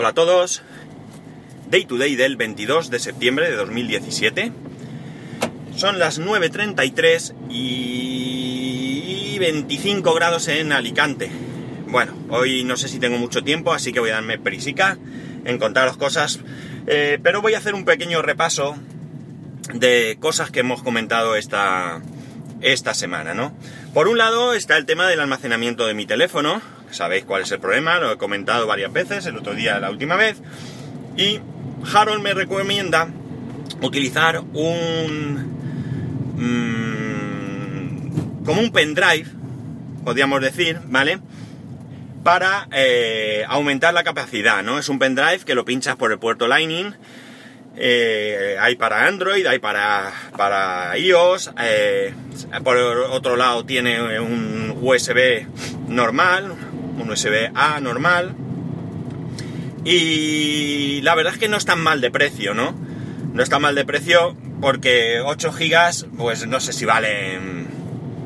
Hola a todos. Day to day del 22 de septiembre de 2017. Son las 9.33 y 25 grados en Alicante. Bueno, hoy no sé si tengo mucho tiempo, así que voy a darme prisica en contaros cosas. Eh, pero voy a hacer un pequeño repaso de cosas que hemos comentado esta, esta semana, ¿no? Por un lado está el tema del almacenamiento de mi teléfono, sabéis cuál es el problema, lo he comentado varias veces, el otro día la última vez, y Harold me recomienda utilizar un... Mm, como un pendrive, podríamos decir, ¿vale? Para eh, aumentar la capacidad, ¿no? Es un pendrive que lo pinchas por el puerto Lightning, eh, hay para Android, hay para, para iOS, eh, por otro lado tiene un USB normal, un USB A normal. Y la verdad es que no es tan mal de precio, ¿no? No está mal de precio porque 8 gigas, pues no sé si valen,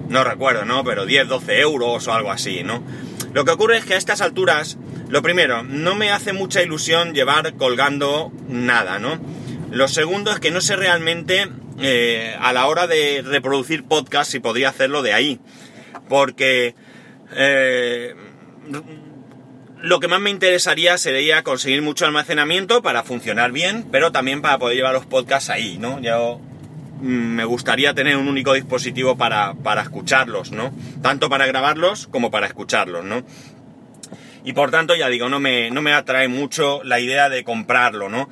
no recuerdo, ¿no? Pero 10, 12 euros o algo así, ¿no? Lo que ocurre es que a estas alturas, lo primero, no me hace mucha ilusión llevar colgando nada, ¿no? Lo segundo es que no sé realmente eh, a la hora de reproducir podcast si podría hacerlo de ahí. Porque eh, lo que más me interesaría sería conseguir mucho almacenamiento para funcionar bien, pero también para poder llevar los podcasts ahí, ¿no? Yo mm, me gustaría tener un único dispositivo para, para escucharlos, ¿no? Tanto para grabarlos como para escucharlos, ¿no? Y por tanto, ya digo, no me, no me atrae mucho la idea de comprarlo, ¿no?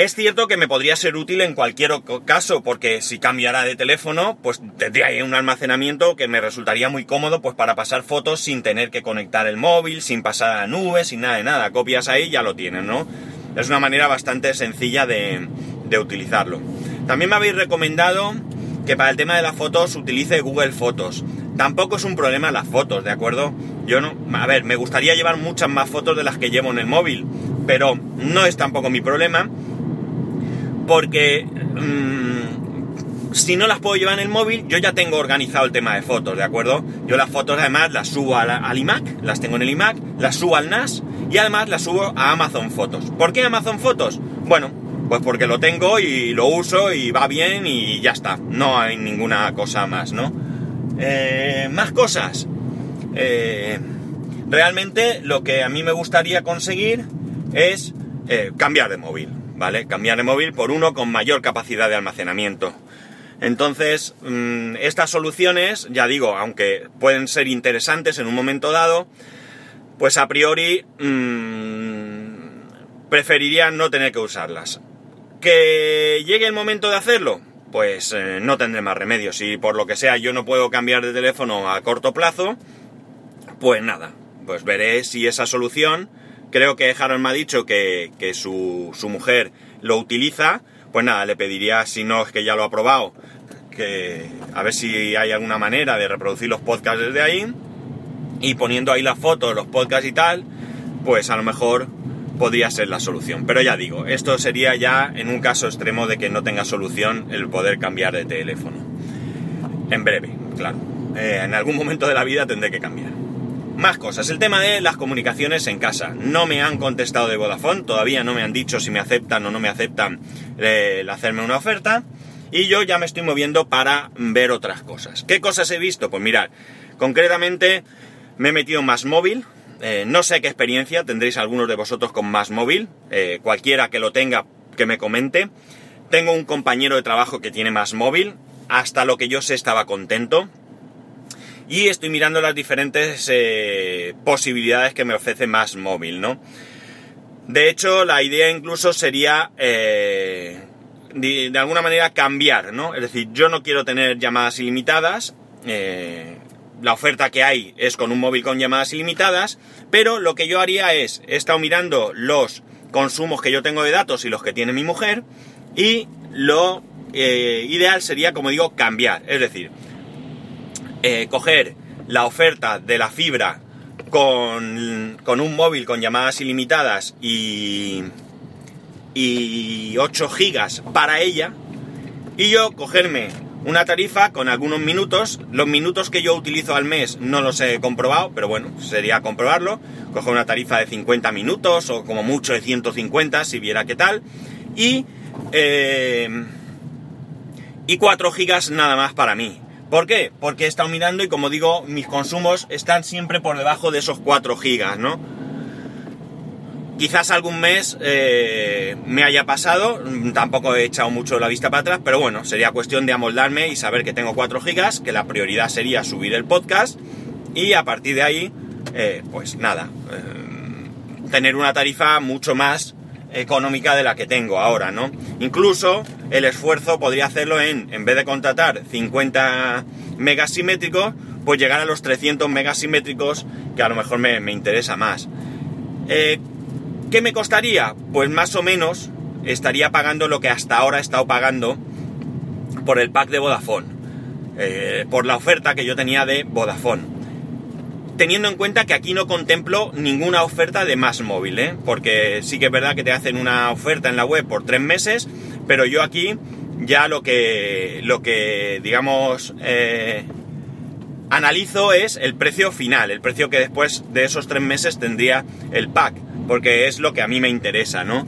Es cierto que me podría ser útil en cualquier caso, porque si cambiara de teléfono, pues tendría ahí un almacenamiento que me resultaría muy cómodo pues para pasar fotos sin tener que conectar el móvil, sin pasar a la nube, sin nada de nada. Copias ahí ya lo tienen, ¿no? Es una manera bastante sencilla de, de utilizarlo. También me habéis recomendado que para el tema de las fotos utilice Google Fotos. Tampoco es un problema las fotos, ¿de acuerdo? Yo no, a ver, me gustaría llevar muchas más fotos de las que llevo en el móvil, pero no es tampoco mi problema porque mmm, si no las puedo llevar en el móvil, yo ya tengo organizado el tema de fotos, ¿de acuerdo? Yo las fotos además las subo al, al iMac, las tengo en el iMac, las subo al NAS y además las subo a Amazon Fotos. ¿Por qué Amazon Fotos? Bueno, pues porque lo tengo y lo uso y va bien y ya está. No hay ninguna cosa más, ¿no? Eh, más cosas. Eh, realmente lo que a mí me gustaría conseguir es eh, cambiar de móvil. ¿Vale? Cambiar de móvil por uno con mayor capacidad de almacenamiento. Entonces, mmm, estas soluciones, ya digo, aunque pueden ser interesantes en un momento dado, pues a priori mmm, preferiría no tener que usarlas. ¿Que llegue el momento de hacerlo? Pues eh, no tendré más remedio. Si por lo que sea yo no puedo cambiar de teléfono a corto plazo, pues nada, pues veré si esa solución creo que Harold me ha dicho que, que su, su, mujer lo utiliza, pues nada, le pediría, si no es que ya lo ha probado, que a ver si hay alguna manera de reproducir los podcasts desde ahí, y poniendo ahí las fotos, los podcasts y tal, pues a lo mejor podría ser la solución. Pero ya digo, esto sería ya en un caso extremo de que no tenga solución el poder cambiar de teléfono. En breve, claro. Eh, en algún momento de la vida tendré que cambiar. Más cosas. El tema de las comunicaciones en casa. No me han contestado de Vodafone, todavía no me han dicho si me aceptan o no me aceptan eh, el hacerme una oferta. Y yo ya me estoy moviendo para ver otras cosas. ¿Qué cosas he visto? Pues mirad, concretamente me he metido más móvil. Eh, no sé qué experiencia tendréis algunos de vosotros con más móvil. Eh, cualquiera que lo tenga, que me comente. Tengo un compañero de trabajo que tiene más móvil. Hasta lo que yo sé estaba contento y estoy mirando las diferentes eh, posibilidades que me ofrece más móvil, ¿no? De hecho, la idea incluso sería eh, de, alguna manera cambiar, ¿no? Es decir, yo no quiero tener llamadas ilimitadas. Eh, la oferta que hay es con un móvil con llamadas ilimitadas, pero lo que yo haría es, he estado mirando los consumos que yo tengo de datos y los que tiene mi mujer, y lo ideal sería, como digo, cambiar. Es decir, eh, coger la oferta de la fibra con, con, un móvil con llamadas ilimitadas y, y 8 gigas para ella y yo cogerme una tarifa con algunos minutos. Los minutos que yo utilizo al mes no los he comprobado, pero bueno, sería comprobarlo. Cojo una tarifa de 50 minutos o como mucho de 150 si viera qué tal. Y, eh, y 4 gigas nada más para mí. ¿Por qué? Porque he estado mirando y como digo, mis consumos están siempre por debajo de esos 4 gigas, ¿no? Quizás algún mes eh, me haya pasado, tampoco he echado mucho la vista para atrás, pero bueno, sería cuestión de amoldarme y saber que tengo 4 gigas, que la prioridad sería subir el podcast y a partir de ahí, eh, pues nada, eh, tener una tarifa mucho más económica de la que tengo ahora, ¿no? Incluso el esfuerzo podría hacerlo en, en vez de contratar 50 megas simétricos, pues llegar a los 300 megas simétricos, que a lo mejor me, me interesa más. Eh, ¿Qué me costaría? Pues más o menos estaría pagando lo que hasta ahora he estado pagando por el pack de Vodafone, eh, por la oferta que yo tenía de Vodafone teniendo en cuenta que aquí no contemplo ninguna oferta de más móvil, ¿eh? porque sí que es verdad que te hacen una oferta en la web por tres meses, pero yo aquí ya lo que, lo que digamos, eh, analizo es el precio final, el precio que después de esos tres meses tendría el pack, porque es lo que a mí me interesa, ¿no?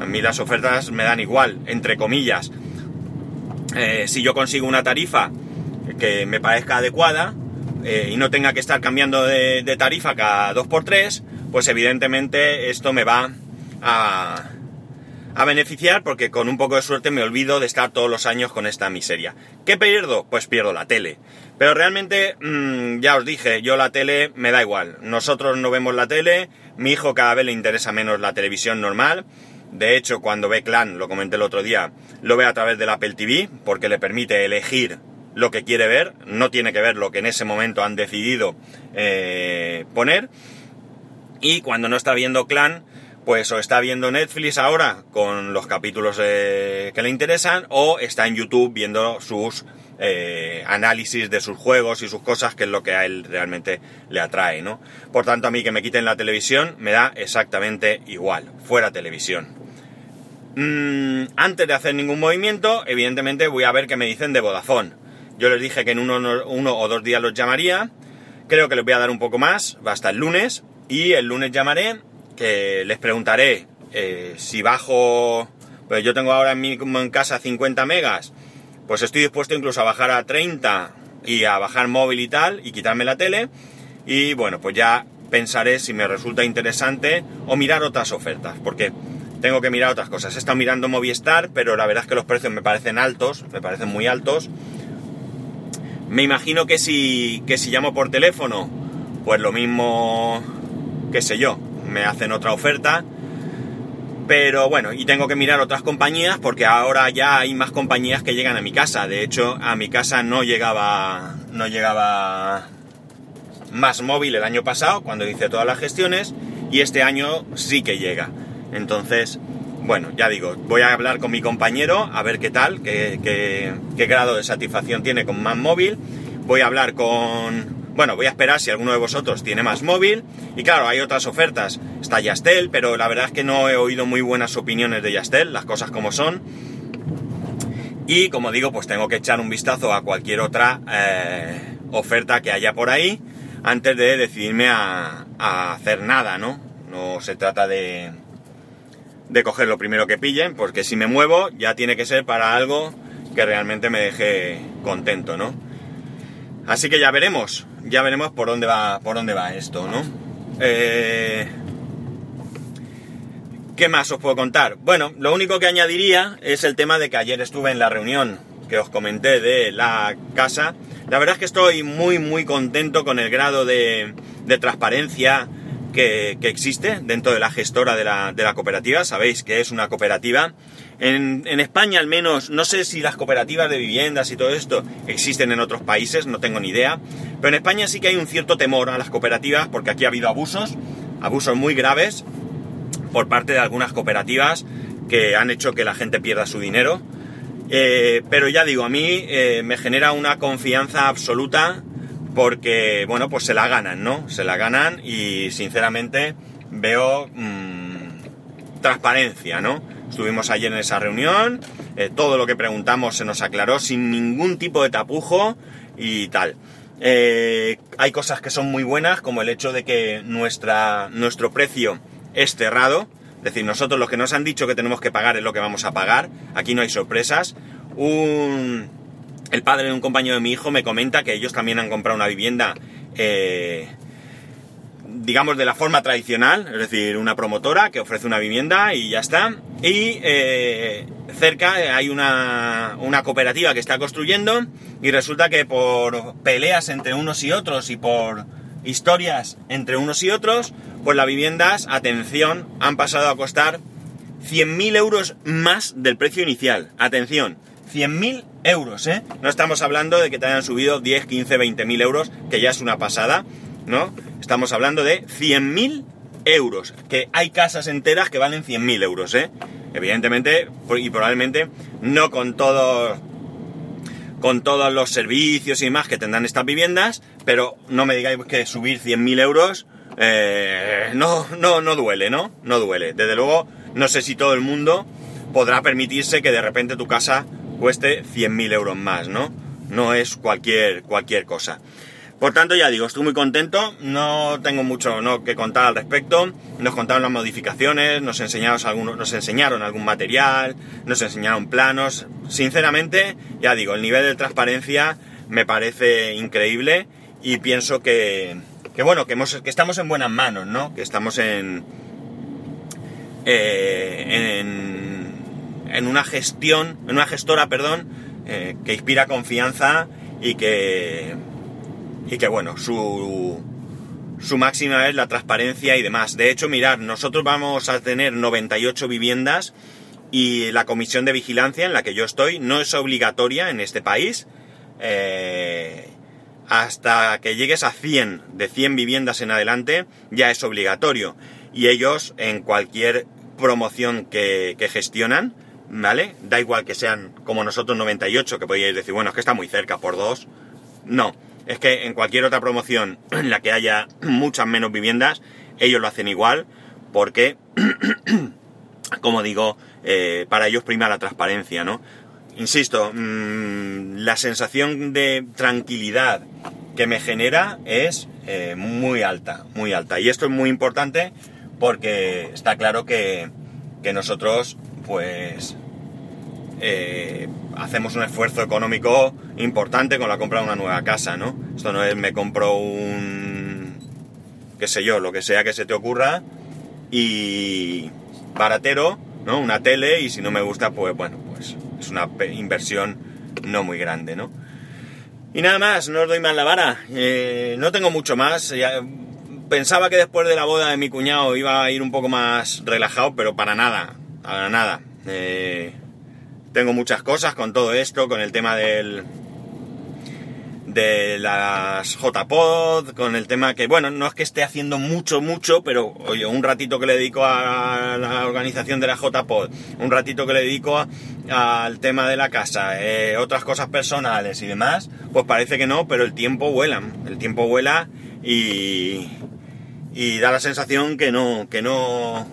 A mí las ofertas me dan igual, entre comillas. Eh, si yo consigo una tarifa que me parezca adecuada, eh, y no tenga que estar cambiando de, de tarifa cada 2x3, pues evidentemente esto me va a, a beneficiar porque con un poco de suerte me olvido de estar todos los años con esta miseria. ¿Qué pierdo? Pues pierdo la tele. Pero realmente, mmm, ya os dije, yo la tele me da igual. Nosotros no vemos la tele, mi hijo cada vez le interesa menos la televisión normal. De hecho, cuando ve Clan, lo comenté el otro día, lo ve a través del Apple TV porque le permite elegir lo que quiere ver, no tiene que ver lo que en ese momento han decidido eh, poner. Y cuando no está viendo Clan, pues o está viendo Netflix ahora con los capítulos eh, que le interesan, o está en YouTube viendo sus eh, análisis de sus juegos y sus cosas, que es lo que a él realmente le atrae, ¿no? Por tanto, a mí que me quiten la televisión me da exactamente igual, fuera televisión. Mm, antes de hacer ningún movimiento, evidentemente voy a ver qué me dicen de Vodafone yo les dije que en uno, uno, o dos días los llamaría. Creo que les voy a dar un poco más, hasta el lunes. Y el lunes llamaré, que les preguntaré eh, si bajo... Pues yo tengo ahora en, mi, en casa 50 megas. Pues estoy dispuesto incluso a bajar a 30 y a bajar móvil y tal y quitarme la tele. Y bueno, pues ya pensaré si me resulta interesante o mirar otras ofertas. Porque tengo que mirar otras cosas. He estado mirando Movistar, pero la verdad es que los precios me parecen altos, me parecen muy altos. Me imagino que si, que si llamo por teléfono, pues lo mismo, qué sé yo, me hacen otra oferta. Pero bueno, y tengo que mirar otras compañías porque ahora ya hay más compañías que llegan a mi casa. De hecho, a mi casa no llegaba, no llegaba más móvil el año pasado cuando hice todas las gestiones y este año sí que llega. Entonces, bueno, ya digo, voy a hablar con mi compañero a ver qué tal, qué, qué, grado de satisfacción tiene con más móvil. Voy a hablar con... Bueno, voy a esperar si alguno de vosotros tiene más móvil. Y claro, hay otras ofertas. Está Yastel, pero la verdad es que no he oído muy buenas opiniones de Yastel, las cosas como son. Y como digo, pues tengo que echar un vistazo a cualquier otra eh, oferta que haya por ahí antes de decidirme a, hacer nada, ¿no? No se trata de, de coger lo primero que pillen, porque si me muevo ya tiene que ser para algo que realmente me deje contento, ¿no? Así que ya veremos, ya veremos por dónde va, por dónde va esto, ¿no? Eh, ¿Qué más os puedo contar? Bueno, lo único que añadiría es el tema de que ayer estuve en la reunión que os comenté de la casa. La verdad es que estoy muy, muy contento con el grado de, de transparencia, que, existe dentro de la gestora de la, cooperativa. Sabéis que es una cooperativa. En, España al menos, no sé si las cooperativas de viviendas y todo esto existen en otros países, no tengo ni idea. Pero en España sí que hay un cierto temor a las cooperativas porque aquí ha habido abusos, abusos muy graves por parte de algunas cooperativas que han hecho que la gente pierda su dinero. Eh, pero ya digo, a mí eh, me genera una confianza absoluta porque, bueno, pues se la ganan, ¿no? Se la ganan y sinceramente veo mmm, transparencia, ¿no? Estuvimos ayer en esa reunión, eh, todo lo que preguntamos se nos aclaró sin ningún tipo de tapujo y tal. Eh, hay cosas que son muy buenas, como el hecho de que nuestra, nuestro precio es cerrado. Es decir, nosotros lo que nos han dicho que tenemos que pagar es lo que vamos a pagar. Aquí no hay sorpresas. Un, el padre de un compañero de mi hijo me comenta que ellos también han comprado una vivienda, eh, digamos, de la forma tradicional, es decir, una promotora que ofrece una vivienda y ya está. Y eh, cerca hay una, una cooperativa que está construyendo y resulta que por peleas entre unos y otros y por historias entre unos y otros, pues las viviendas, atención, han pasado a costar 100.000 euros más del precio inicial. Atención, 100.000 euros, ¿eh? No estamos hablando de que te hayan subido 10, 15, 20.000 euros, que ya es una pasada, ¿no? Estamos hablando de 100.000 euros, que hay casas enteras que valen 100.000 euros, ¿eh? Evidentemente, y probablemente no con todos con todos los servicios y demás que tendrán estas viviendas, pero no me digáis que subir 100.000 euros eh, no, no, no duele, ¿no? No duele. Desde luego, no sé si todo el mundo podrá permitirse que de repente tu casa cueste 100.000 euros más, ¿no? No es cualquier, cualquier cosa. Por tanto, ya digo, estoy muy contento, no tengo mucho ¿no? que contar al respecto. Nos contaron las modificaciones, nos enseñaron, algunos, nos enseñaron algún material, nos enseñaron planos. Sinceramente, ya digo, el nivel de transparencia me parece increíble y pienso que, que bueno, que, hemos, que estamos en buenas manos, ¿no? Que estamos en, eh, en, una gestión, en una gestora, perdón, eh, que inspira confianza y que y que bueno, su, su máxima es la transparencia y demás. De hecho, mirad, nosotros vamos a tener 98 viviendas y la comisión de vigilancia en la que yo estoy no es obligatoria en este país. Eh, hasta que llegues a 100, de 100 viviendas en adelante, ya es obligatorio. Y ellos, en cualquier promoción que, que gestionan, ¿vale? Da igual que sean como nosotros 98, que podríais decir, bueno, es que está muy cerca por dos. No, es que en cualquier otra promoción en la que haya muchas menos viviendas, ellos lo hacen igual, porque, como digo, eh, para ellos prima la transparencia, ¿no? Insisto, mmm, la sensación de tranquilidad que me genera es eh, muy alta, muy alta. Y esto es muy importante porque está claro que, que nosotros, pues, eh, hacemos un esfuerzo económico importante con la compra de una nueva casa, ¿no? Esto no es me compro un, qué sé yo, lo que sea que se te ocurra y baratero, ¿no? Una tele y si no me gusta, pues bueno, pues es una inversión no muy grande, ¿no? Y nada más, no os doy más la vara, eh, no tengo mucho más. pensaba que después de la boda de mi cuñado iba a ir un poco más relajado, pero para nada, para nada. Eh, tengo muchas cosas con todo esto, con el tema del de las JPod, con el tema que, bueno, no es que esté haciendo mucho, mucho, pero oye, un ratito que le dedico a la organización de la JPod, un ratito que le dedico al tema de la casa, eh, otras cosas personales y demás, pues parece que no, pero el tiempo vuela, el tiempo vuela y, y da la sensación que no, que no,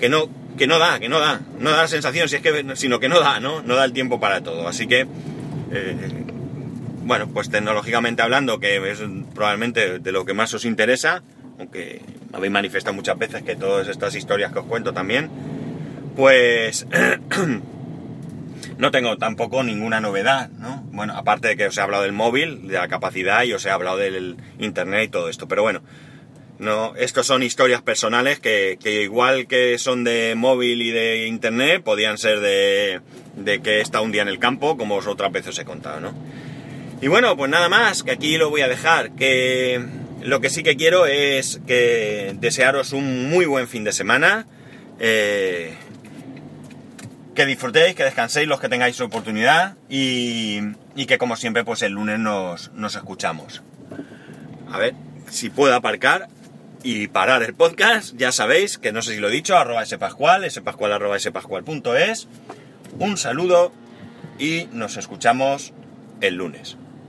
que no, que no da, que no da, no da la sensación, si es que, sino que no da, ¿no? No da el tiempo para todo. Así que, eh, bueno, pues tecnológicamente hablando, que es probablemente de lo que más os interesa, aunque habéis manifestado muchas veces que todas estas historias que os cuento también, pues no tengo tampoco ninguna novedad, ¿no? Bueno, aparte de que os he hablado del móvil, de la capacidad y os he hablado del internet y todo esto, pero bueno, no, estos son historias personales que, igual que son de móvil y de internet, podían ser de, de que estado un día en el campo, como otras veces he contado, ¿no? Y bueno, pues nada más, que aquí lo voy a dejar, que lo que sí que quiero es que desearos un muy buen fin de semana, eh, que disfrutéis, que descanséis los que tengáis oportunidad y, y que como siempre pues el lunes nos, nos escuchamos. A ver si puedo aparcar y parar el podcast, ya sabéis, que no sé si lo he dicho, arroba spascual, spascual arroba spascual.es. Un saludo y nos escuchamos el lunes.